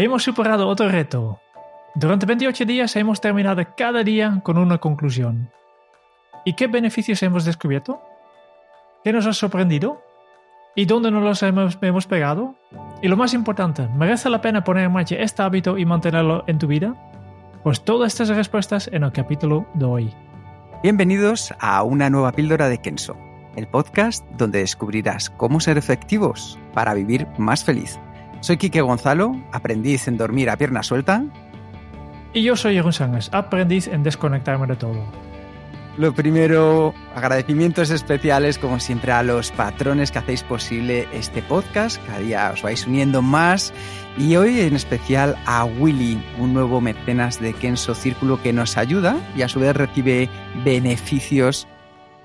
Hemos superado otro reto. Durante 28 días hemos terminado cada día con una conclusión. ¿Y qué beneficios hemos descubierto? ¿Qué nos ha sorprendido? ¿Y dónde nos los hemos, hemos pegado? Y lo más importante, ¿merece la pena poner en marcha este hábito y mantenerlo en tu vida? Pues todas estas respuestas en el capítulo de hoy. Bienvenidos a una nueva píldora de Kenso, el podcast donde descubrirás cómo ser efectivos para vivir más feliz. Soy Quique Gonzalo, aprendiz en dormir a pierna suelta. Y yo soy Jeroen Sánchez, aprendiz en desconectarme de todo. Lo primero, agradecimientos especiales como siempre a los patrones que hacéis posible este podcast. Cada día os vais uniendo más. Y hoy en especial a Willy, un nuevo mecenas de Kenso Círculo que nos ayuda y a su vez recibe beneficios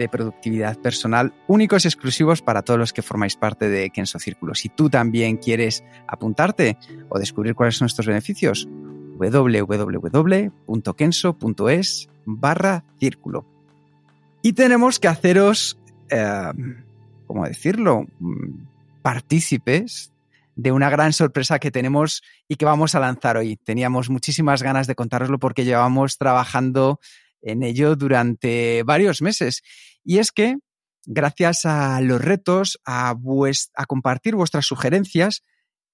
productividad personal únicos y exclusivos para todos los que formáis parte de Kenso Círculo. Si tú también quieres apuntarte o descubrir cuáles son estos beneficios, www.kenso.es barra círculo. Y tenemos que haceros, eh, ¿cómo decirlo?, partícipes de una gran sorpresa que tenemos y que vamos a lanzar hoy. Teníamos muchísimas ganas de contároslo porque llevamos trabajando en ello durante varios meses. Y es que, gracias a los retos, a, a compartir vuestras sugerencias,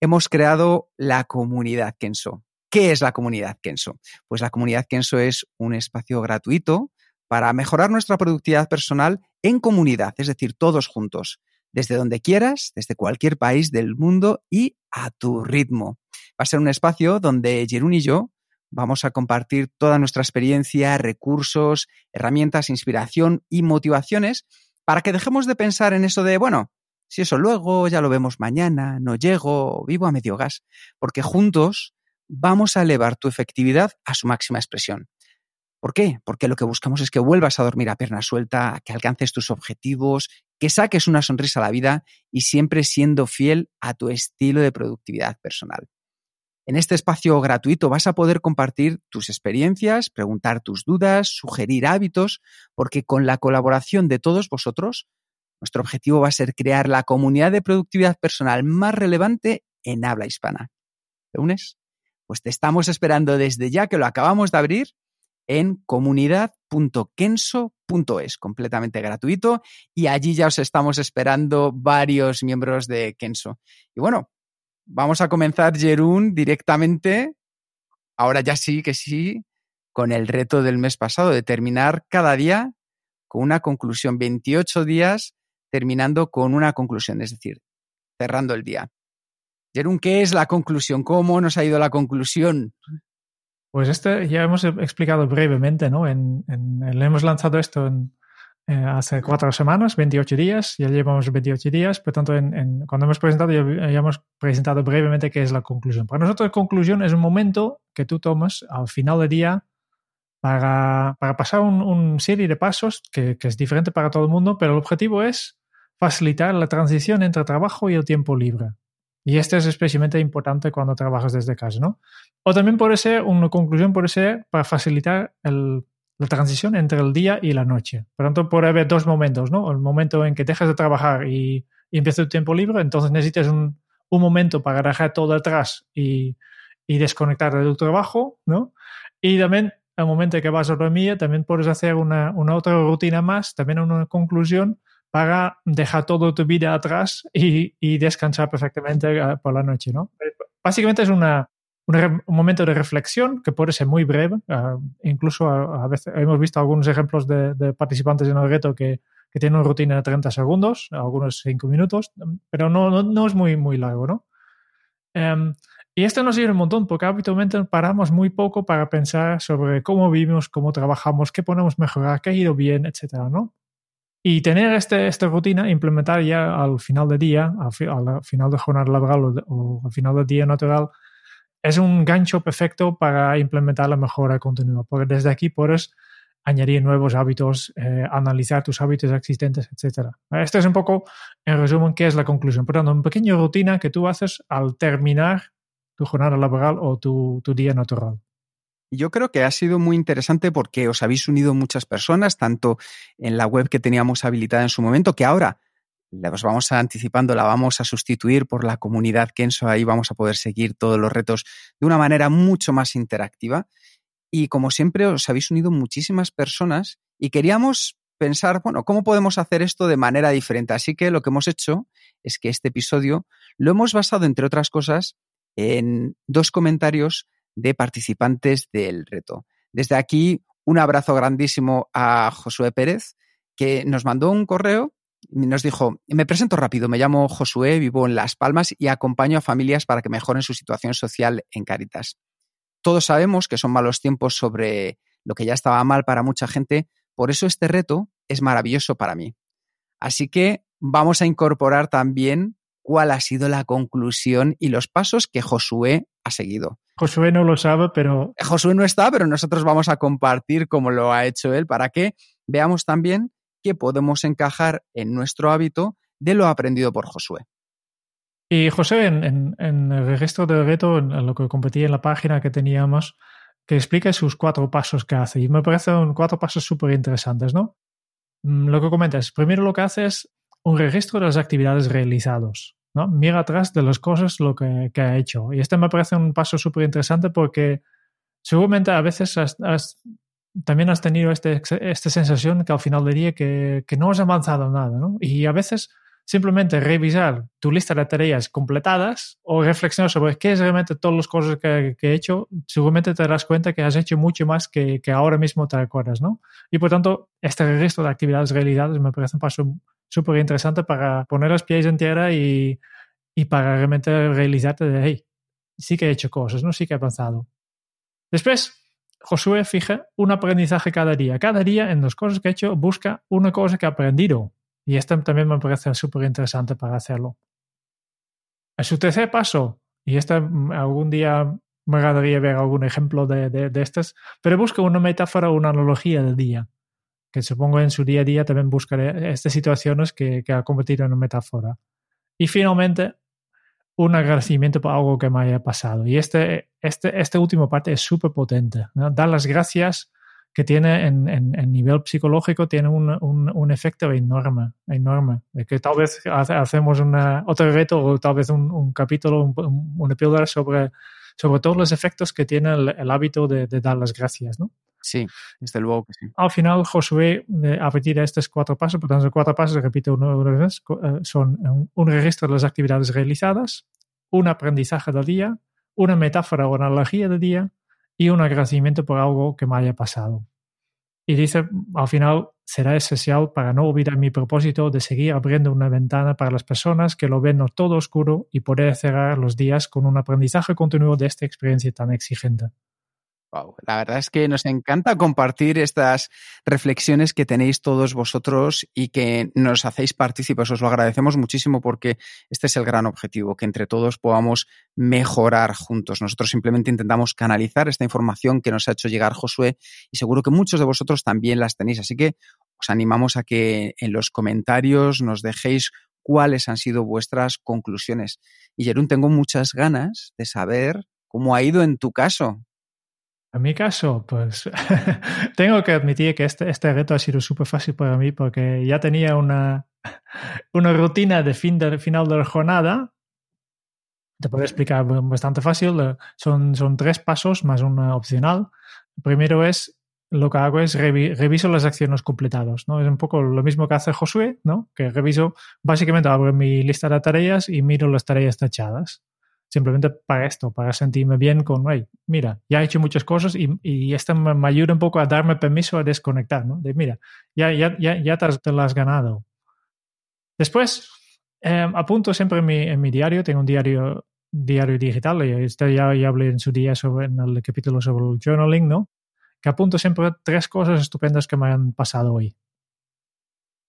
hemos creado la comunidad Kenso. ¿Qué es la comunidad Kenso? Pues la comunidad Kenso es un espacio gratuito para mejorar nuestra productividad personal en comunidad, es decir, todos juntos, desde donde quieras, desde cualquier país del mundo y a tu ritmo. Va a ser un espacio donde Jerún y yo vamos a compartir toda nuestra experiencia, recursos, herramientas, inspiración y motivaciones para que dejemos de pensar en eso de, bueno, si eso luego, ya lo vemos mañana, no llego, vivo a medio gas, porque juntos vamos a elevar tu efectividad a su máxima expresión. ¿Por qué? Porque lo que buscamos es que vuelvas a dormir a pierna suelta, que alcances tus objetivos, que saques una sonrisa a la vida y siempre siendo fiel a tu estilo de productividad personal. En este espacio gratuito vas a poder compartir tus experiencias, preguntar tus dudas, sugerir hábitos, porque con la colaboración de todos vosotros, nuestro objetivo va a ser crear la comunidad de productividad personal más relevante en habla hispana. ¿Te unes? Pues te estamos esperando desde ya que lo acabamos de abrir en comunidad.kenso.es, completamente gratuito, y allí ya os estamos esperando varios miembros de Kenso. Y bueno, vamos a comenzar, Jerún, directamente, ahora ya sí que sí, con el reto del mes pasado, de terminar cada día con una conclusión, 28 días terminando con una conclusión, es decir, cerrando el día. Jerún, ¿qué es la conclusión? ¿Cómo nos ha ido la conclusión? Pues este ya hemos explicado brevemente, ¿no? En, hemos lanzado esto en, eh, hace cuatro semanas, 28 días, ya llevamos 28 días, por tanto, en, cuando hemos presentado, ya, ya, hemos presentado brevemente qué es la conclusión. Para nosotros, conclusión es un momento que tú tomas al final del día para, para pasar un serie de pasos que, es diferente para todo el mundo, pero el objetivo es facilitar la transición entre trabajo y el tiempo libre. Y esto es especialmente importante cuando trabajas desde casa, ¿no? O también puede ser, una conclusión puede ser para facilitar el, la transición entre el día y la noche. Por lo tanto, puede haber dos momentos, ¿no? El momento en que dejas de trabajar y, y empieza tu tiempo libre, entonces necesitas un, un momento para dejar todo atrás y, y desconectar de tu trabajo, ¿no? Y también el momento en que vas a dormir, también puedes hacer una, una otra rutina más, también una conclusión para dejar toda tu vida atrás y, y descansar perfectamente uh, por la noche, ¿no? Básicamente es una, un, un, momento de reflexión que puede ser muy breve. Uh, incluso a, a, veces hemos visto algunos ejemplos de, de participantes en el reto que, que, tienen una rutina de 30 segundos, algunos 5 minutos, pero no, no, no, es muy, muy largo, ¿no? Um, Y esto nos sirve un montón porque habitualmente paramos muy poco para pensar sobre cómo vivimos, cómo trabajamos, qué podemos mejorar, qué ha ido bien, etcétera, ¿no? Y tener este, esta rutina, implementar ya al final del día, al, final de jornada laboral o, al final del día natural, es un gancho perfecto para implementar la mejora continua, porque desde aquí puedes añadir nuevos hábitos, eh, analizar tus hábitos existentes, etc. Esto es un poco, en resumen, qué es la conclusión. Por tanto, una pequeña rutina que tú haces al terminar tu jornada laboral o tu, tu día natural. Yo creo que ha sido muy interesante porque os habéis unido muchas personas, tanto en la web que teníamos habilitada en su momento, que ahora os vamos anticipando, la vamos a sustituir por la comunidad Kenso, ahí vamos a poder seguir todos los retos de una manera mucho más interactiva. Y como siempre, os habéis unido muchísimas personas y queríamos pensar, bueno, ¿cómo podemos hacer esto de manera diferente? Así que lo que hemos hecho es que este episodio lo hemos basado, entre otras cosas, en dos comentarios de participantes del reto. Desde aquí, un abrazo grandísimo a Josué Pérez, que nos mandó un correo nos dijo, me presento rápido, me llamo Josué, vivo en Las Palmas y acompaño a familias para que mejoren su situación social en Caritas. Todos sabemos que son malos tiempos sobre lo que ya estaba mal para mucha gente, por eso este reto es maravilloso para mí. Así que vamos a incorporar también cuál ha sido la conclusión y los pasos que Josué ha seguido. Josué no lo sabe, pero... Josué no está, pero nosotros vamos a compartir cómo lo ha hecho él para que veamos también qué podemos encajar en nuestro hábito de lo aprendido por Josué. Y José, en, el registro del reto, en lo que competí en la página que teníamos, que explica sus cuatro pasos que hace. Y me parecen cuatro pasos súper interesantes, ¿no? Mm, lo que comentas, primero lo que hace es un registro de las actividades realizadas. ¿no? Mira atrás de las cosas lo que, ha hecho. Y este me parece un paso súper interesante porque seguramente a veces también has tenido este, esta sensación que al final del día que, que no has avanzado nada. ¿no? Y a veces simplemente revisar tu lista de tareas completadas o reflexionar sobre qué es realmente todas las cosas que, he hecho, seguramente te darás cuenta que has hecho mucho más que, que, ahora mismo te acuerdas, ¿no? Y por tanto, este registro de actividades realizadas me parece un paso súper interesante para poner los pies en tierra y, y para realmente realizarte de, hey, sí que he hecho cosas, ¿no? Sí que he avanzado. Después, Josué fija un aprendizaje cada día. Cada día en las cosas que he hecho busca una cosa que ha aprendido y este también me parece súper interesante para hacerlo. En su tercer paso, y este mm, algún día me agradaría ver algún ejemplo de, de, estas, pero busca una metáfora o una analogía del día, que supongo en su día a día también buscaré estas situaciones que, que ha convertido en una metáfora. Y finalmente, un agradecimiento por algo que me haya pasado. Y este, este, esta última parte es súper potente. Dar las gracias que tiene en, en, nivel psicológico tiene un, un, un, efecto enorme, enorme. De que tal vez hacemos una, otro reto o tal vez un, un capítulo, un, una píldora sobre, sobre todos los efectos que tiene el, hábito de, de, dar las gracias, ¿no? Sí, desde luego que sí. Al final, Josué, a partir de estos cuatro pasos, por tanto, cuatro pasos, repito una, vez, eh, son un registro de las actividades realizadas, un aprendizaje del día, una metáfora o analogía del día, y un agradecimiento por algo que me haya pasado. Y dice, al final será esencial para no olvidar mi propósito de seguir abriendo una ventana para las personas que lo ven todo oscuro y poder cerrar los días con un aprendizaje continuo de esta experiencia tan exigente. La verdad es que nos encanta compartir estas reflexiones que tenéis todos vosotros y que nos hacéis partícipes. Os lo agradecemos muchísimo porque este es el gran objetivo, que entre todos podamos mejorar juntos. Nosotros simplemente intentamos canalizar esta información que nos ha hecho llegar Josué y seguro que muchos de vosotros también las tenéis. Así que os animamos a que en los comentarios nos dejéis cuáles han sido vuestras conclusiones. Y Jerún, tengo muchas ganas de saber cómo ha ido en tu caso. En mi caso, pues tengo que admitir que este, este reto ha sido súper fácil para mí porque ya tenía una, una rutina de, fin de final de la jornada. Te puedo explicar bastante fácil. Eh, son, son tres pasos más una opcional. primero es lo que hago es reviso las acciones completadas, ¿no? Es un poco lo mismo que hace Josué, ¿no? Que reviso, básicamente abro mi lista de tareas y miro las tareas tachadas simplemente para esto, para sentirme bien con, hey, mira, ya he hecho muchas cosas y, y esto me, ayuda un poco a darme permiso a desconectar, ¿no? De, mira, ya, ya, ya, ya te, lo has ganado. Después, eh, apunto siempre en mi, en mi, diario, tengo un diario diario digital, y esto ya, ya hablé en su día sobre, en el capítulo sobre el journaling, ¿no? Que apunto siempre tres cosas estupendas que me han pasado hoy.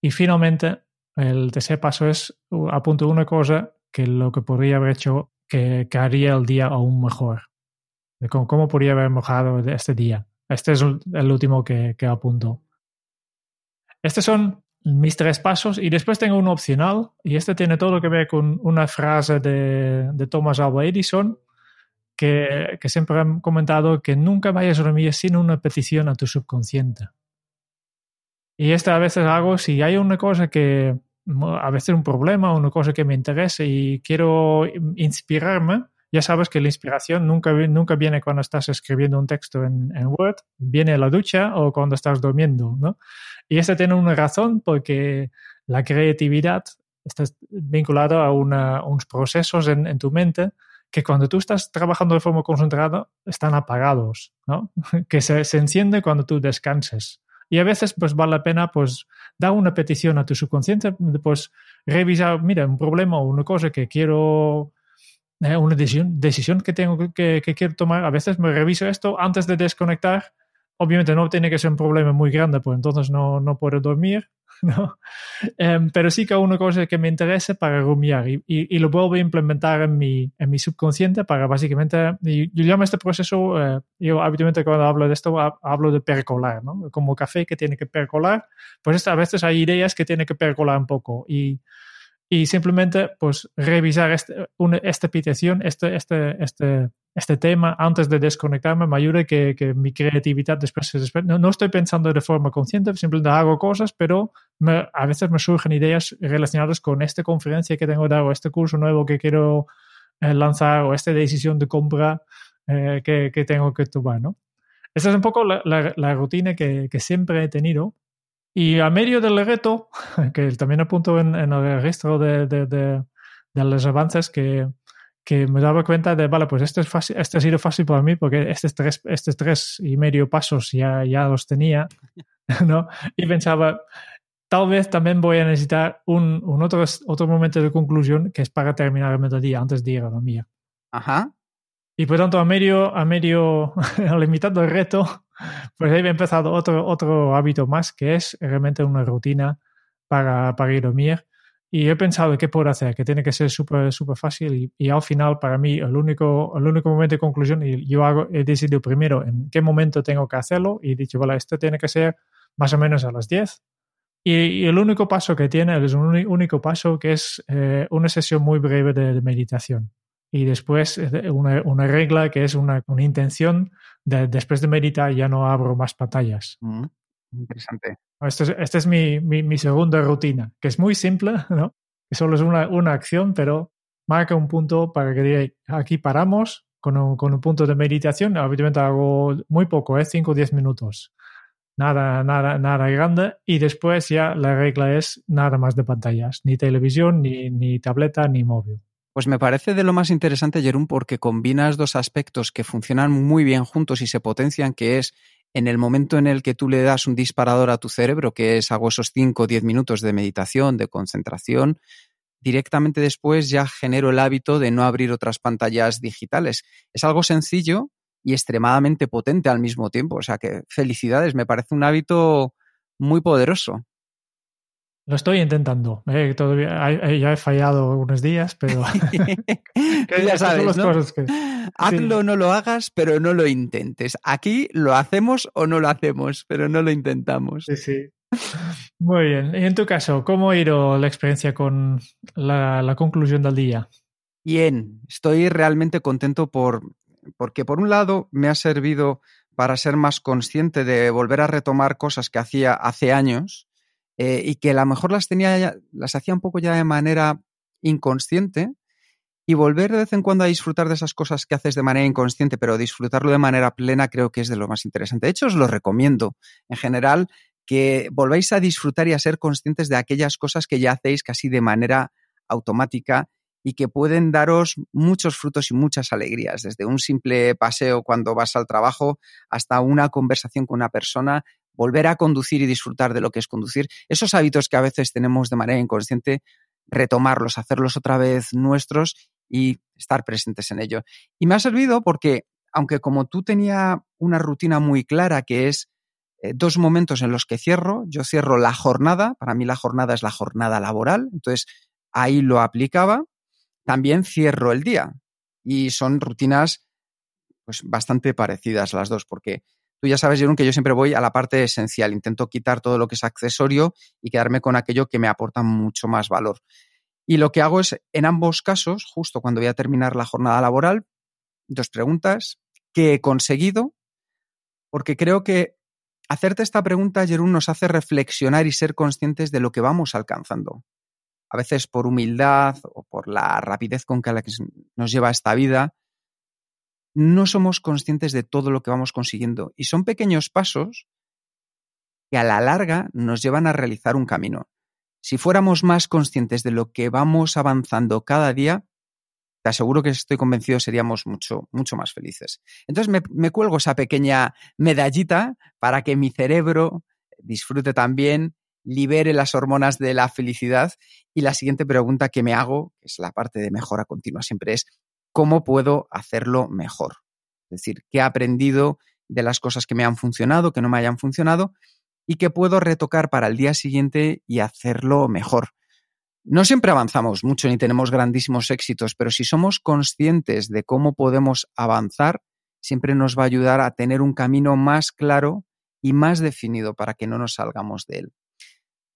Y finalmente, el tercer paso es apunto una cosa que lo que podría haber hecho que, que haría el día aún mejor. De cómo, podría haber mejorado este día. Este es el último que, apunto. Estos son mis tres pasos y después tengo un opcional y este tiene todo que ver con una frase de, Thomas Alva Edison que, que, siempre han comentado que nunca vayas a dormir sin una petición a tu subconsciente. Y esta a veces hago si hay una cosa que, a veces un problema, una cosa que me interesa y quiero inspirarme, ya sabes que la inspiración nunca, nunca viene cuando estás escribiendo un texto en, en Word, viene a la ducha o cuando estás durmiendo, ¿no? Y esta tiene una razón porque la creatividad está vinculada a una, unos procesos en, en, tu mente que cuando tú estás trabajando de forma concentrada están apagados, ¿no? que se, se enciende cuando tú descanses. Y a veces pues vale la pena pues dar una petición a tu subconsciente, pues revisar, mira, un problema o una cosa que quiero, eh, una decisión, decisión que tengo que, que, quiero tomar, a veces me reviso esto antes de desconectar. Obviamente no tiene que ser un problema muy grande, pues entonces no, no puedo dormir, ¿no? Um, pero sí que una cosa que me interesa para rumiar y, y, lo vuelvo a implementar en mi, en mi subconsciente para básicamente, yo llamo este proceso, uh, yo habitualmente cuando hablo de esto hablo de percolar, ¿no? Como café que tiene que percolar, pues a veces hay ideas que tiene que percolar un poco y, y simplemente pues revisar este, una, esta petición, este, este, este este tema antes de desconectarme me ayuda que, que mi creatividad después se despeje. No, no, estoy pensando de forma consciente, simplemente hago cosas, pero me, a veces me surgen ideas relacionadas con esta conferencia que tengo dado, este curso nuevo que quiero eh, lanzar o esta decisión de compra eh, que, que, tengo que tomar, ¿no? Esa es un poco la, la, la rutina que, que, siempre he tenido. Y a medio del reto, que también apunto en, en el registro de, de, de, de los avances que, que me daba cuenta de, vale, pues este, es fácil, este ha sido fácil para mí porque estos tres, estos tres y medio pasos ya, ya los tenía, ¿no? Y pensaba, tal vez también voy a necesitar un, un otro, otro momento de conclusión que es para terminar el mediodía antes de ir a dormir. Ajá. Y por tanto, a medio, a medio, a la mitad del reto, pues ahí he empezado otro, otro hábito más que es realmente una rutina para, para ir a dormir y he pensado qué puedo hacer, que tiene que ser súper súper fácil y, al final para mí el único, el único momento de conclusión, y yo hago, he decidido primero en qué momento tengo que hacerlo y he dicho, vale, esto tiene que ser más o menos a las 10. Y, el único paso que tiene es un único paso que es eh, una sesión muy breve de, de, meditación. Y después eh, una, una regla que es una, una intención de después de meditar ya no abro más pantallas. Mm. Interesante. Esta es, este es mi, mi, mi, segunda rutina, que es muy simple, ¿no? Que solo es una, una acción, pero marca un punto para que diga, aquí paramos con un, con un punto de meditación. Obviamente hago muy poco, ¿eh? 5 o 10 minutos. Nada, nada, nada grande. Y después ya la regla es nada más de pantallas, ni televisión, ni, ni tableta, ni móvil. Pues me parece de lo más interesante, Jerón, porque combinas dos aspectos que funcionan muy bien juntos y se potencian, que es en el momento en el que tú le das un disparador a tu cerebro, que es hago esos 5 o 10 minutos de meditación, de concentración, directamente después ya genero el hábito de no abrir otras pantallas digitales. Es algo sencillo y extremadamente potente al mismo tiempo. O sea que felicidades, me parece un hábito muy poderoso. Lo estoy intentando. Eh, todavía ya he fallado unos días, pero ya sabes, ¿no? que... Hazlo o no lo hagas, pero no lo intentes. Aquí lo hacemos o no lo hacemos, pero no lo intentamos. Sí, sí. Muy bien. Y en tu caso, ¿cómo ha ido la experiencia con la, la conclusión del día? Bien, estoy realmente contento por, porque por un lado me ha servido para ser más consciente de volver a retomar cosas que hacía hace años eh, y que a lo mejor las tenía ya, las hacía un poco ya de manera inconsciente y volver de vez en cuando a disfrutar de esas cosas que haces de manera inconsciente, pero disfrutarlo de manera plena creo que es de lo más interesante. De hecho, os lo recomiendo en general que volváis a disfrutar y a ser conscientes de aquellas cosas que ya hacéis casi de manera automática y que pueden daros muchos frutos y muchas alegrías, desde un simple paseo cuando vas al trabajo hasta una conversación con una persona volver a conducir y disfrutar de lo que es conducir, esos hábitos que a veces tenemos de manera inconsciente, retomarlos, hacerlos otra vez nuestros y estar presentes en ello. Y me ha servido porque, aunque como tú tenía una rutina muy clara que es eh, dos momentos en los que cierro, yo cierro la jornada, para mí la jornada es la jornada laboral, entonces ahí lo aplicaba, también cierro el día y son rutinas pues bastante parecidas las dos porque tú ya sabes, Jerón, que yo siempre voy a la parte esencial, intento quitar todo lo que es accesorio y quedarme con aquello que me aporta mucho más valor. Y lo que hago es, en ambos casos, justo cuando voy a terminar la jornada laboral, dos preguntas. ¿Qué he conseguido? Porque creo que hacerte esta pregunta, Jerún, nos hace reflexionar y ser conscientes de lo que vamos alcanzando. A veces por humildad o por la rapidez con que nos lleva esta vida, no somos conscientes de todo lo que vamos consiguiendo. Y son pequeños pasos que a la larga nos llevan a realizar un camino. Si fuéramos más conscientes de lo que vamos avanzando cada día, te aseguro que estoy convencido seríamos mucho, mucho más felices. Entonces me, me cuelgo esa pequeña medallita para que mi cerebro disfrute también, libere las hormonas de la felicidad. Y la siguiente pregunta que me hago, que es la parte de mejora continua siempre, es ¿cómo puedo hacerlo mejor? Es decir, ¿qué he aprendido de las cosas que me han funcionado, que no me hayan funcionado? Y qué puedo retocar para el día siguiente y hacerlo mejor. No siempre avanzamos mucho ni tenemos grandísimos éxitos, pero si somos conscientes de cómo podemos avanzar, siempre nos va a ayudar a tener un camino más claro y más definido para que no nos salgamos de él.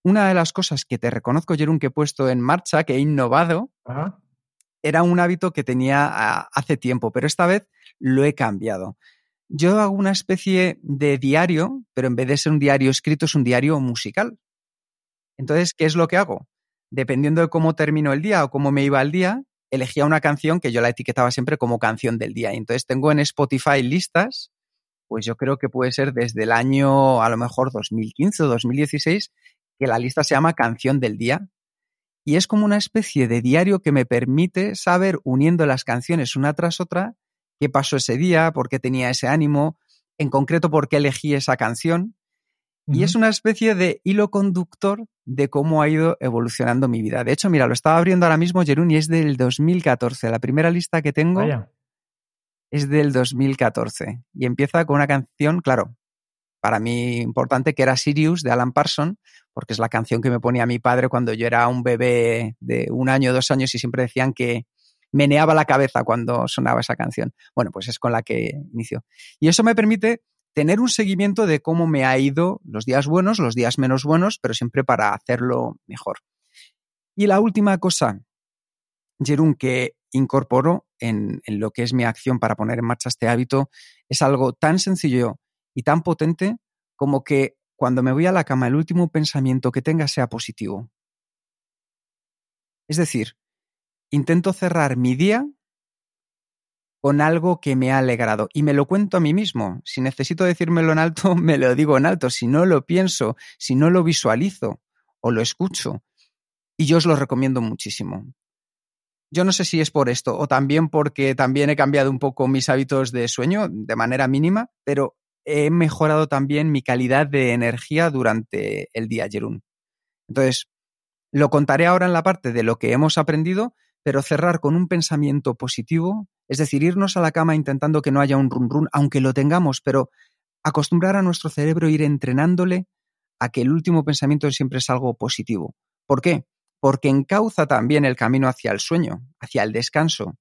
Una de las cosas que te reconozco, Jerón, que he puesto en marcha, que he innovado, era un hábito que tenía ah, hace tiempo, pero esta vez lo he cambiado. Yo hago una especie de diario, pero en vez de ser un diario escrito, es un diario musical. Entonces, ¿qué es lo que hago? dependiendo de cómo terminó el día o cómo me iba el día, elegía una canción que yo la etiquetaba siempre como canción del día. entonces tengo en Spotify listas, pues yo creo que puede ser desde el año a lo mejor 2015 o 2016, que la lista se llama canción del día. Y es como una especie de diario que me permite saber, uniendo las canciones una tras otra, qué pasó ese día, por qué tenía ese ánimo, en concreto por qué elegí esa canción. Y es una especie de hilo conductor de cómo ha ido evolucionando mi vida. De hecho, mira, lo estaba abriendo ahora mismo, Jerún, y es del 2014. La primera lista que tengo es del 2014. Y empieza con una canción, claro, para mí importante, que era Sirius de Alan Parson, porque es la canción que me ponía mi padre cuando yo era un bebé de un año, dos años, y siempre decían que meneaba la cabeza cuando sonaba esa canción. Bueno, pues es con la que inicio. Y eso me permite tener un seguimiento de cómo me ha ido los días buenos, los días menos buenos, pero siempre para hacerlo mejor. Y la última cosa, Jerún, que incorporo en, en, lo que es mi acción para poner en marcha este hábito, es algo tan sencillo y tan potente como que cuando me voy a la cama el último pensamiento que tenga sea positivo. Es decir, intento cerrar mi día con algo que me ha alegrado. Y me lo cuento a mí mismo. Si necesito decírmelo en alto, me lo digo en alto. Si no lo pienso, si no lo visualizo o lo escucho. Y yo os lo recomiendo muchísimo. Yo no sé si es por esto o también porque también he cambiado un poco mis hábitos de sueño de manera mínima, pero he mejorado también mi calidad de energía durante el día, Jerún. Entonces, lo contaré ahora en la parte de lo que hemos aprendido, pero cerrar con un pensamiento positivo es decir, irnos a la cama intentando que no haya un run run, aunque lo tengamos, pero acostumbrar a nuestro cerebro ir entrenándole a que el último pensamiento siempre es algo positivo. ¿Por qué? Porque encauza también el camino hacia el sueño, hacia el descanso.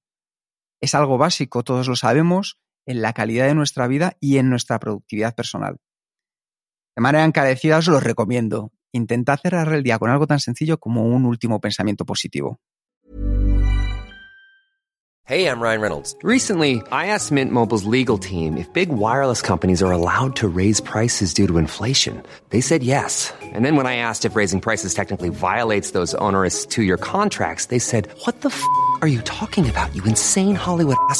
Es algo básico, todos lo sabemos, en la calidad de nuestra vida y en nuestra productividad personal. De manera encarecida os lo recomiendo. Intentad cerrar el día con algo tan sencillo como un último pensamiento positivo. Hey, I'm Ryan Reynolds. Recently, I asked Mint Mobile's legal team if big wireless companies are allowed to raise prices due to inflation. They said yes. And then when I asked if raising prices technically violates those onerous two-year contracts, they said, "What the f*** are you talking about? You insane Hollywood ass."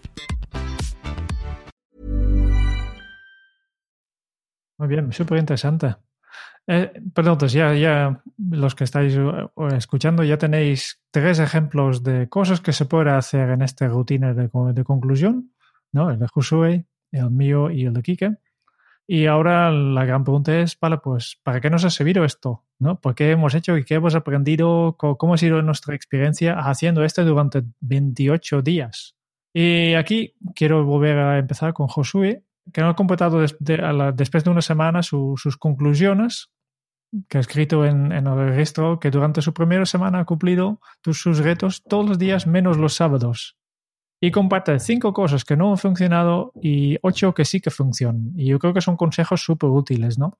Muy bien, súper interesante. Eh, perdón, entonces ya, ya los que estáis eh, escuchando ya tenéis tres ejemplos de cosas que se puede hacer en esta rutina de, co- de conclusión, ¿no? El de Josué, el mío y el de Kike. Y ahora la gran pregunta es, vale, pues, ¿para qué nos ha servido esto? ¿No? ¿Por qué hemos hecho y qué hemos aprendido? ¿Cómo ha sido nuestra experiencia haciendo esto durante 28 días? Y aquí quiero volver a empezar con Josué, que no ha completado después de una semana su- sus conclusiones, que ha escrito en, en el registro que durante su primera semana ha cumplido sus retos todos los días menos los sábados. Y comparte cinco cosas que no han funcionado y ocho que sí que funcionan. Y yo creo que son consejos súper útiles, ¿no?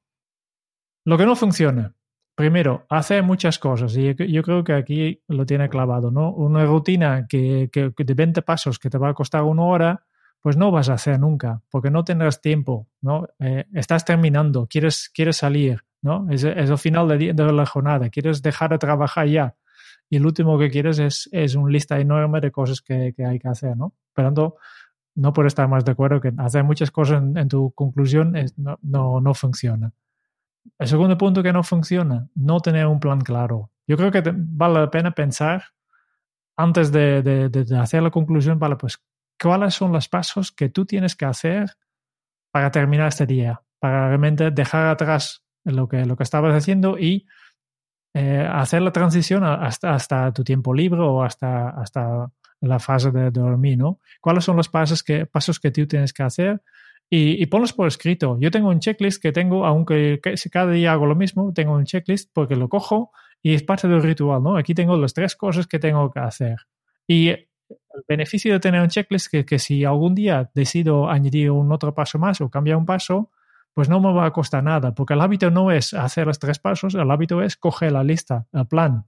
Lo que no funciona. Primero, hace muchas cosas y yo- creo que aquí lo tiene clavado, ¿no? Una rutina que de 20 pasos que te va a costar una hora, pues no vas a hacer nunca, porque no tendrás tiempo, ¿no? Eh, estás terminando, quieres, quieres salir, ¿no? Es, el final de, de la jornada, quieres dejar de trabajar ya y el último que quieres es, es una lista enorme de cosas que, que hay que hacer, ¿no? Por tanto, no puedo estar más de acuerdo que hacer muchas cosas en, en tu conclusión es- no, no, no funciona. El segundo punto que no funciona, no tener un plan claro. Yo creo que vale la pena pensar antes de- de- de hacer la conclusión, vale, pues, ¿cuáles son los pasos que tú tienes que hacer para terminar este día? Para realmente dejar atrás lo que, lo que estabas haciendo y eh, hacer la transición hasta, hasta tu tiempo libre o hasta, hasta la fase de dormir, ¿no? ¿Cuáles son los pasos que, pasos que tú tienes que hacer? Y, ponlos por escrito. Yo tengo un checklist que tengo, aunque cada día hago lo mismo, tengo un checklist porque lo cojo y es parte del ritual, ¿no? Aquí tengo las tres cosas que tengo que hacer. Y el beneficio de tener un checklist es que, si algún día decido añadir un otro paso más o cambiar un paso, pues no me va a costar nada, porque el hábito no es hacer los tres pasos, el hábito es coger la lista, el plan.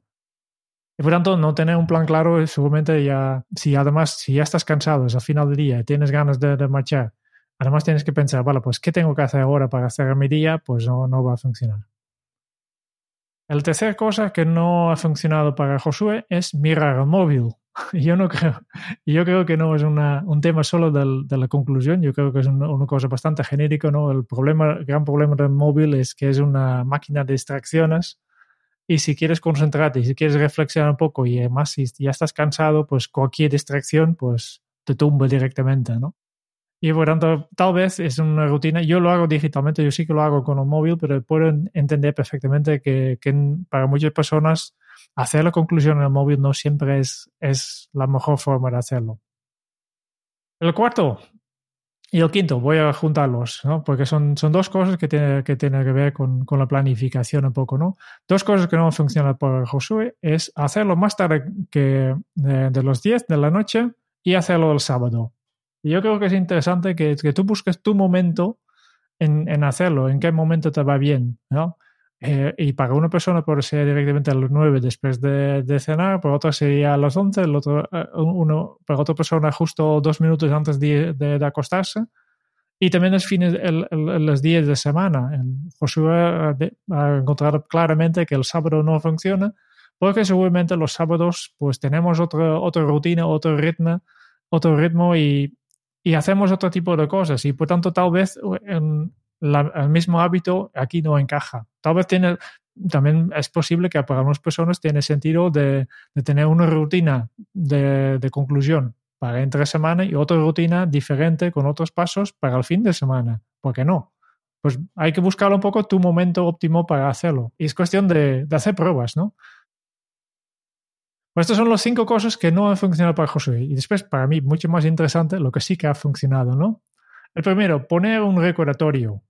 Y por tanto, no tener un plan claro seguramente ya, si además, si ya estás cansado, es al final del día tienes ganas de, marchar, además tienes que pensar, vale, pues ¿qué tengo que hacer ahora para hacer mi día? Pues no, no va a funcionar. El tercer cosa que no ha funcionado para Josué es mirar el móvil. Yo no creo, yo creo que no es una, un tema solo del- de la conclusión, yo creo que es una, una cosa bastante genérica, ¿no? El problema, el gran problema del móvil es que es una máquina de distracciones y si quieres concentrarte y si quieres reflexionar un poco y además si ya estás cansado, pues cualquier distracción pues te tumba directamente, ¿no? Y por tanto, tal vez es una rutina. Yo lo hago digitalmente, yo sí que lo hago con un móvil, pero puedo entender perfectamente que, que para muchas personas hacer la conclusión en el móvil no siempre es, es la mejor forma de hacerlo. El cuarto y el quinto, voy a juntarlos, ¿no? Porque son, son dos cosas que tienen que, tiene que ver con, con la planificación un poco, ¿no? Dos cosas que no funcionan para Josué es hacerlo más tarde que de, de los 10 de la noche y hacerlo el sábado. Y yo creo que es interesante que, que tú busques tu momento en, en, hacerlo, en qué momento te va bien, ¿no? Eh, y para una persona puede ser directamente a las 9 después de, de cenar, para otra sería a las 11, el otro, uno, para otra persona justo dos minutos antes de, de, de acostarse. Y también los fines, el, el, los días de semana. Josué ha encontrado claramente que el sábado no funciona, porque seguramente los sábados pues tenemos otra, otra rutina, otro ritmo, otro ritmo y, y hacemos otro tipo de cosas. Y por tanto, tal vez en, la, el mismo hábito aquí no encaja. Tal vez tiene, también es posible que para algunas personas tiene sentido de, tener una rutina de, de, conclusión para entre semana y otra rutina diferente con otros pasos para el fin de semana. ¿Por qué no? Pues hay que buscar un poco tu momento óptimo para hacerlo. Y es cuestión de, de hacer pruebas, ¿no? Pues estas son las cinco cosas que no han funcionado para Josué. Y después, para mí, mucho más interesante, lo que sí que ha funcionado, ¿no? El primero, poner un recordatorio.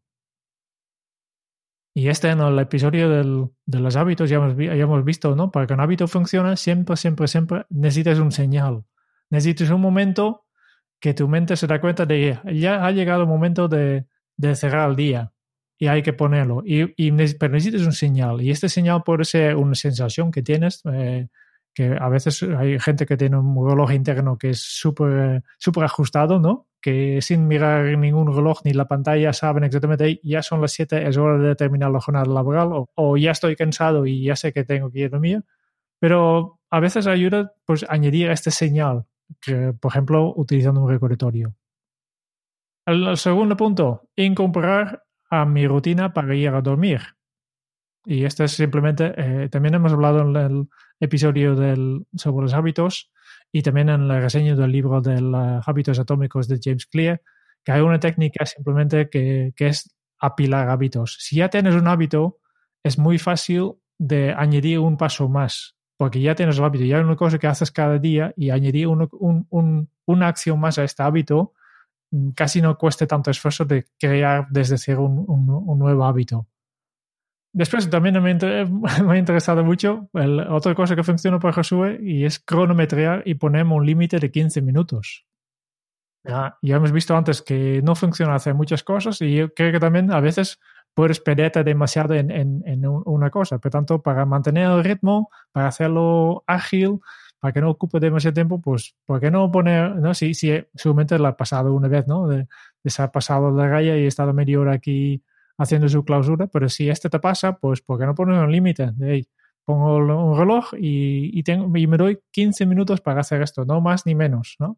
Y este en el episodio del, de los hábitos ya hemos, ya hemos visto, ¿no? Para que un hábito funcione, siempre, siempre, siempre necesitas un señal. Necesitas un momento que tu mente se da cuenta de que ya ha llegado el momento de, de cerrar el día. y hay que ponerlo. Y, y pero necesitas un señal. Y este señal puede ser una sensación que tienes, eh, que a veces hay gente que tiene un reloj interno que es súper super ajustado, ¿no? Que sin mirar ningún reloj ni la pantalla saben exactamente, ya son las 7, es hora de terminar la jornada laboral, o, ya estoy cansado y ya sé que tengo que ir a dormir. Pero a veces ayuda pues añadir este señal, que, por ejemplo, utilizando un recordatorio. El segundo punto, incorporar a mi rutina para ir a dormir. Y esto es simplemente, eh, también hemos hablado en el episodio del, sobre los hábitos y también en la reseña del libro de los hábitos atómicos de James Clear, que hay una técnica simplemente que, que es apilar hábitos. Si ya tienes un hábito, es muy fácil de añadir un paso más, porque ya tienes el hábito, ya hay una cosa que haces cada día y añadir un, un, una acción más a este hábito Mm, casi no cueste tanto esfuerzo de crear desde cero un, un, nuevo hábito. Después también me, me ha interesado mucho el, otra cosa que funciona para Josué y es cronometrear y ponemos un límite de 15 minutos. Ya, ya, hemos visto antes que no funciona hacer muchas cosas y yo creo que también a veces puedes perderte demasiado en, en, en una cosa. Por tanto, para mantener el ritmo, para hacerlo ágil, para que no ocupe demasiado tiempo, pues, ¿por qué no poner, no? Si, si seguramente lo ha pasado una vez, ¿no? De, de se ha pasado la raya y he estado media hora aquí haciendo su clausura, pero si este te pasa, pues, ¿por qué no pones un límite? De, pongo un reloj y, y, tengo, y me doy 15 minutos para hacer esto, no más ni menos, ¿no?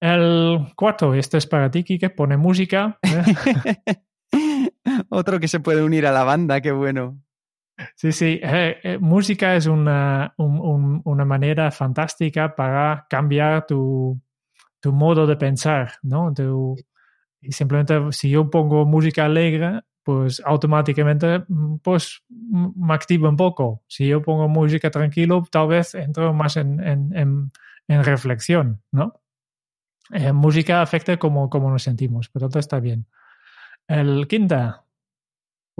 El cuarto, este es para ti, que pone música. ¿eh? Otro que se puede unir a la banda, qué bueno. Sí, sí, eh, eh, música es una, un, un, una manera fantástica para cambiar tu, tu modo de pensar, ¿no? Tu, y simplemente si yo pongo música alegre, pues automáticamente pues me activo un poco. Si yo pongo música tranquilo, tal vez entro más en, en, en, en reflexión, ¿no? Eh, música afecta como, como nos sentimos, pero todo está bien. El quinta,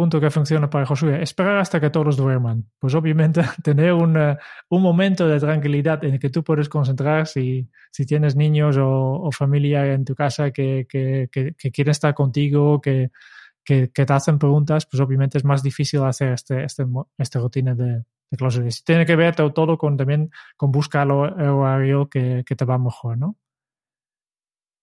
punto que funciona para Josué, esperar hasta que todos duerman. Pues obviamente tener un, un momento de tranquilidad en el que tú puedes concentrar si, si tienes niños o, o, familia en tu casa que, que, que, que quieren estar contigo, que, que, te hacen preguntas, pues obviamente es más difícil hacer este, este, esta rutina de, de clausura. Si tiene que ver todo con también con buscar el horario que te va mejor, ¿no?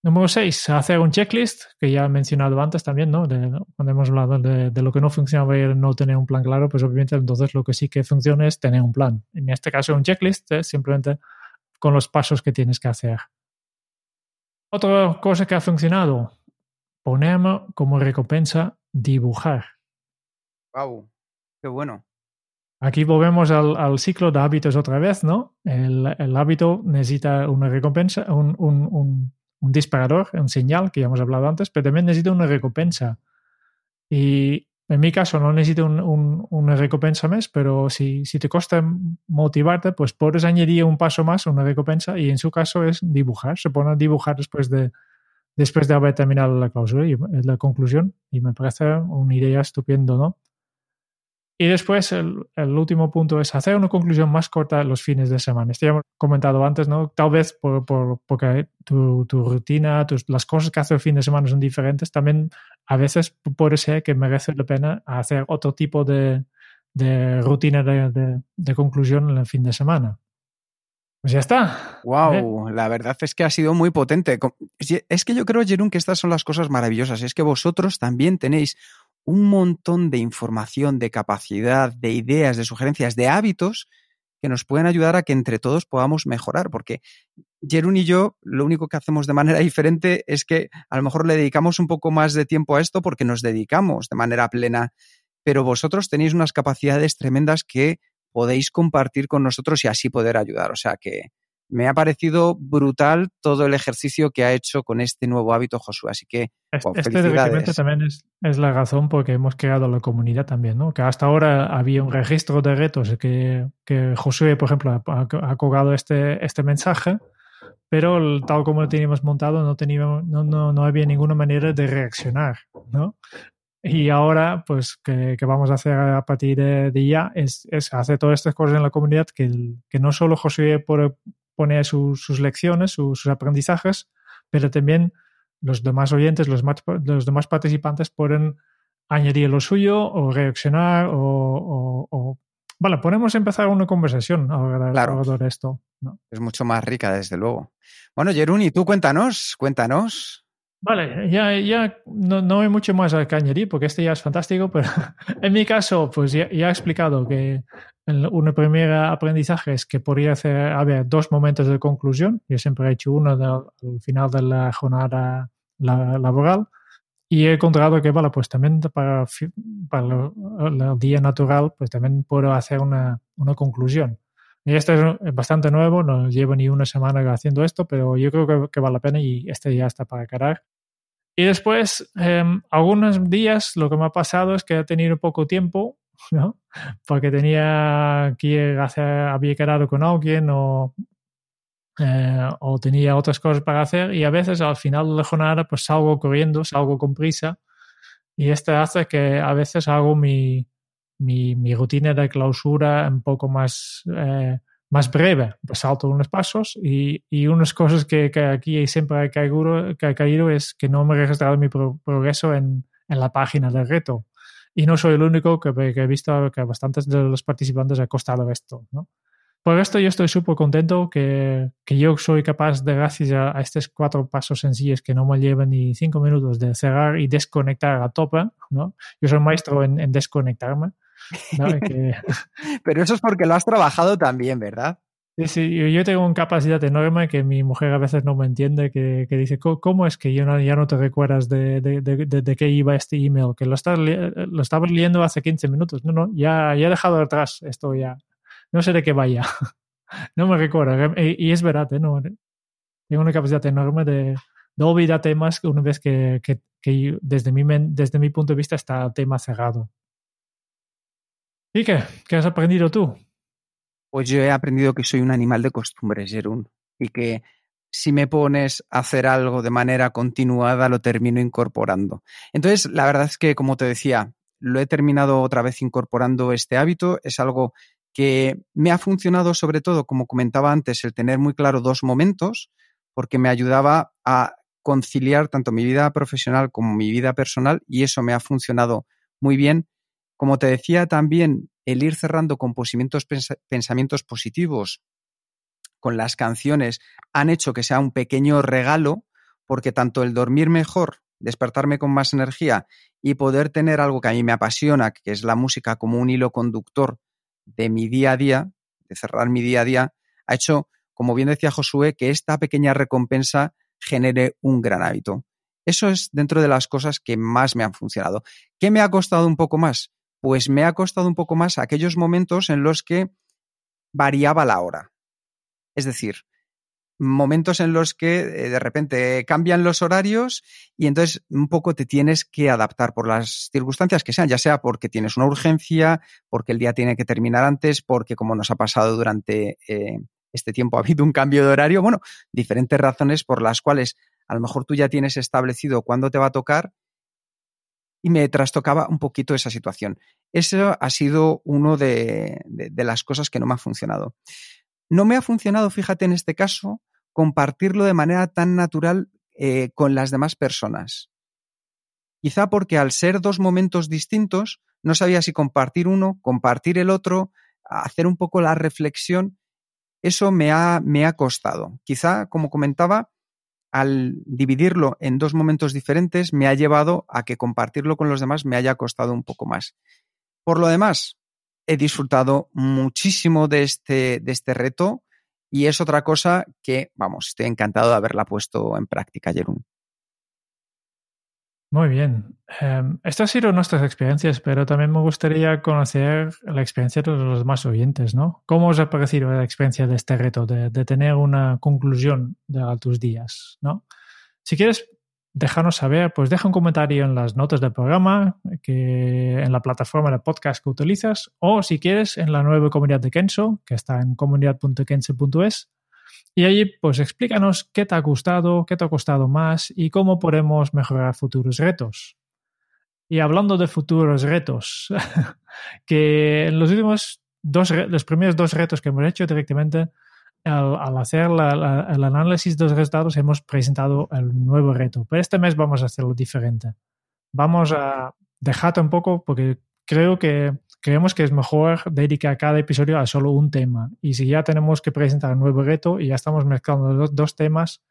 Número 6, hacer un checklist, que ya he mencionado antes también, ¿no? De, cuando hemos hablado de, de, lo que no funciona y no tener un plan claro, pues obviamente entonces lo que sí que funciona es tener un plan. En este caso, un checklist es simplemente con los pasos que tienes que hacer. Otra cosa que ha funcionado, ponerme como recompensa dibujar. ¡Wow! ¡Qué bueno! Aquí volvemos al, al, ciclo de hábitos otra vez, ¿no? El, el hábito necesita una recompensa, un, un, un un disparador, un señal que ya hemos hablado antes, pero también necesito una recompensa. Y en mi caso no necesito un, un, una recompensa más, pero si, si te cuesta motivarte, pues puedes añadir un paso más, una recompensa, y en su caso es dibujar. Se pone a dibujar después de, después de haber terminado la clausura la conclusión, y me parece una idea estupenda, ¿no? Y después el, el, último punto es hacer una conclusión más corta los fines de semana. Esto ya hemos comentado antes, ¿no? Tal vez por, por, porque tu, tu rutina, tus, las cosas que haces el fin de semana son diferentes. También a veces puede ser que merece la pena hacer otro tipo de, de rutina de, de, de, conclusión en el fin de semana. Pues ya está. Wow, ¿Eh? la verdad es que ha sido muy potente. Es que yo creo, Jerón, que estas son las cosas maravillosas. Es que vosotros también tenéis un montón de información, de capacidad, de ideas, de sugerencias, de hábitos que nos pueden ayudar a que entre todos podamos mejorar, porque Jerún y yo lo único que hacemos de manera diferente es que a lo mejor le dedicamos un poco más de tiempo a esto porque nos dedicamos de manera plena, pero vosotros tenéis unas capacidades tremendas que podéis compartir con nosotros y así poder ayudar. O sea que me ha parecido brutal todo el ejercicio que ha hecho con este nuevo hábito Josué. Así que, wow, este realmente también es, es, la razón por que hemos creado la comunidad también, ¿no? Que hasta ahora había un registro de retos que, que Josué, por ejemplo, ha, ha colgado este, este mensaje, pero tal como lo teníamos montado no, teníamos, no, no, no había ninguna manera de reaccionar, ¿no? Y ahora, pues, que, que, vamos a hacer a partir de, de ya es, es, hacer todas estas cosas en la comunidad que, que no solo Josué por, pone su, sus lecciones, su, sus aprendizajes, pero también los demás oyentes, los, más, los demás participantes pueden añadir lo suyo o reaccionar o, o, o... Vale, podemos empezar una conversación ahora Claro. de esto. ¿no? Es mucho más rica, desde luego. Bueno, Jerún, y tú cuéntanos, cuéntanos. Vale, ya, ya no, no hay mucho más que añadir porque este ya es fantástico, pero en mi caso, pues ya, ya he explicado que un primer aprendizaje es que podría hacer, haber dos momentos de conclusión. Yo siempre he hecho uno al final de la jornada la- laboral y he encontrado que, vale, pues también para, para el, día natural, pues también puedo hacer una, una conclusión. Y esto es bastante nuevo, no llevo ni una semana haciendo esto, pero yo creo que, que vale la pena y este ya está para quedar. Y después, eh, algunos días lo que me ha pasado es que he tenido poco tiempo, ¿no? Porque tenía que hacer, había quedado con alguien o, eh, o tenía otras cosas para hacer y a veces al final de la jornada pues salgo corriendo, salgo con prisa y esto hace que a veces hago mi, mi, rutina de clausura un poco más, eh, más breve. Pues salto unos pasos y, y unas cosas que, que aquí siempre he caído, que he caído es que no me he registrado mi pro- progreso en, en la página del reto. Y no soy el único que, que he visto que a bastantes de los participantes ha costado esto. ¿no? Por esto yo estoy súper contento que, que yo soy capaz de, gracias a, a estos cuatro pasos sencillos que no me llevan ni cinco minutos de cerrar y desconectar a tope, ¿no? Yo soy maestro en, en desconectarme. ¿no? Que- Pero eso es porque lo has trabajado también, ¿verdad? Sí, sí, yo- tengo una capacidad enorme que mi mujer a veces no me entiende, que, que dice, "¿Cómo- ¿cómo es que yo no- ya no te recuerdas de, de, de, de- qué iba este email? Que lo, estás, lo estaba leyendo hace 15 minutos. No, no, ya, ya he dejado atrás esto ya. No sé de qué vaya. no me recuerdo. Y, y es verdad, ¿eh? No, tengo una capacidad enorme de, olvidar temas una vez que, que, que desde, mi, desde mi punto de vista está el tema cerrado. ¿Y qué? ¿Qué has aprendido tú? Pues yo he aprendido que soy un animal de costumbres, Jerún, y que si me pones a hacer algo de manera continuada, lo termino incorporando. Entonces, la verdad es que, como te decía, lo he terminado otra vez incorporando este hábito. Es algo que me ha funcionado sobre todo, como comentaba antes, el tener muy claro dos momentos, porque me ayudaba a conciliar tanto mi vida profesional como mi vida personal y eso me ha funcionado muy bien. Como te decía también, el ir cerrando con pensamientos positivos con las canciones han hecho que sea un pequeño regalo, porque tanto el dormir mejor, despertarme con más energía y poder tener algo que a mí me apasiona, que es la música como un hilo conductor de mi día a día, de cerrar mi día a día, ha hecho, como bien decía Josué, que esta pequeña recompensa genere un gran hábito. Eso es dentro de las cosas que más me han funcionado. ¿Qué me ha costado un poco más? Pues me ha costado un poco más aquellos momentos en los que variaba la hora. Es decir, momentos en los que eh, de repente cambian los horarios y entonces un poco te tienes que adaptar por las circunstancias que sean, ya sea porque tienes una urgencia, porque el día tiene que terminar antes, porque como nos ha pasado durante eh, este tiempo ha habido un cambio de horario, bueno, diferentes razones por las cuales a lo mejor tú ya tienes establecido cuándo te va a tocar y me trastocaba un poquito esa situación. Eso ha sido de, de, de las cosas que no me ha funcionado. No me ha funcionado, fíjate en este caso, compartirlo de manera tan natural eh, con las demás personas. Quizá porque al ser dos momentos distintos, no sabía si compartir uno, compartir el otro, hacer un poco la reflexión. Eso me ha, me ha costado. Quizá, como comentaba, al dividirlo en dos momentos diferentes, me ha llevado a que compartirlo con los demás me haya costado un poco más. Por lo demás, he disfrutado muchísimo de este, de este reto y es otra cosa que, vamos, estoy encantado de haberla puesto en práctica, Jerún. Muy bien. Um, estas han sido nuestras experiencias, pero también me gustaría conocer la experiencia de los demás oyentes, ¿no? ¿Cómo os ha parecido la experiencia de este reto, de, tener una conclusión de tus días, ¿no? Si quieres dejarnos saber, pues deja un comentario en las notas del programa, que en la plataforma de podcast que utilizas, o si quieres en la nueva comunidad de Kenso, que está en comunidad.kenso.es. Y allí, pues explícanos qué te ha gustado, qué te ha costado más y cómo podemos mejorar futuros retos. Y hablando de futuros retos, que en los últimos dos, los primeros dos retos que hemos hecho directamente, al, hacer el análisis de los resultados, hemos presentado el nuevo reto. Pero este mes vamos a hacerlo diferente. Vamos a, dejad un poco porque creo que creemos que es mejor dedicar cada episodio a solo un tema. Y si ya tenemos que presentar un nuevo reto y ya estamos mezclando dos, dos temas,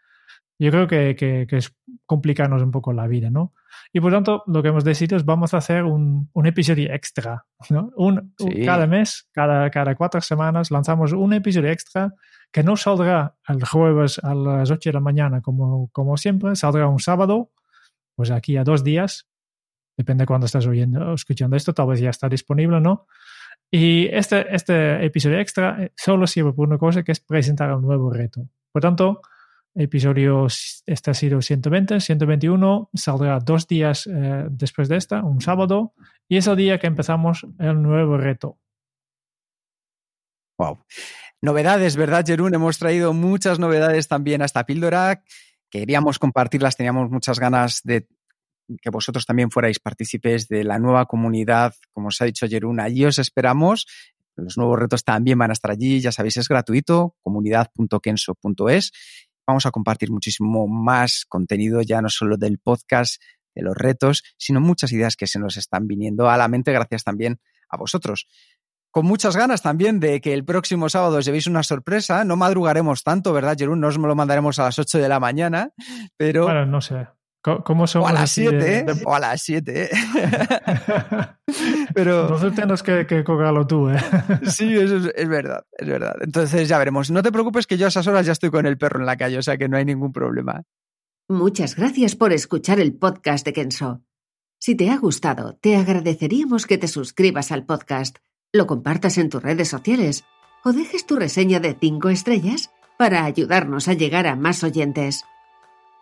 yo creo que, que, que, es complicarnos un poco la vida, ¿no? Y por tanto, lo que hemos decidido es vamos a hacer un, un episodio extra, ¿no? Un, sí. Cada mes, cada, cada cuatro semanas, lanzamos un episodio extra que no saldrá el jueves a las 8 de la mañana como, como siempre, saldrá un sábado, pues aquí a dos días, depende de cuándo estás oyendo, escuchando esto, tal vez ya está disponible, ¿no? Y este, este episodio extra solo sirve por una cosa que es presentar un nuevo reto. Por tanto, episodio, este ha sido 120, 121, saldrá dos días eh, después de esta, un sábado, y es el día que empezamos el nuevo reto. Wow. Novedades, ¿verdad, Jerún? Hemos traído muchas novedades también a esta píldora. Queríamos compartirlas, teníamos muchas ganas de que vosotros también fuerais partícipes de la nueva comunidad, como os ha dicho Jerún, allí os esperamos. Los nuevos retos también van a estar allí, ya sabéis, es gratuito, comunidad.kenso.es vamos a compartir muchísimo más contenido, ya no solo del podcast, de los retos, sino muchas ideas que se nos están viniendo a la mente gracias también a vosotros. Con muchas ganas también de que el próximo sábado os llevéis una sorpresa. No madrugaremos tanto, ¿verdad, Jerún? No os lo mandaremos a las 8 de la mañana, pero... Bueno, no sé. ¿Cómo somos o a las 7, de... ¿eh? o a las 7. Pero. Entonces tienes que, que cogerlo tú, ¿eh? sí, eso es, es, verdad, es verdad. Entonces ya veremos. No te preocupes que yo a esas horas ya estoy con el perro en la calle, o sea que no hay ningún problema. Muchas gracias por escuchar el podcast de Kenso. Si te ha gustado, te agradeceríamos que te suscribas al podcast, lo compartas en tus redes sociales o dejes tu reseña de 5 estrellas para ayudarnos a llegar a más oyentes.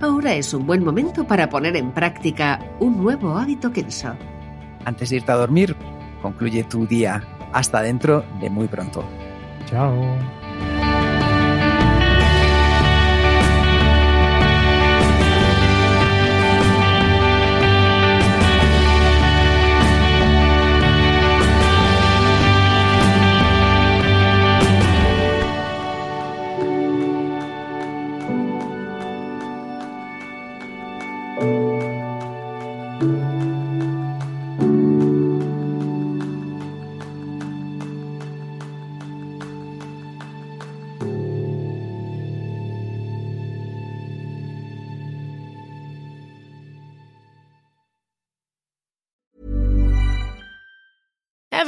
ahora es un buen momento para poner en práctica un nuevo hábito Kenso. Antes de irte a dormir, concluye tu día. Hasta dentro de muy pronto. Chao.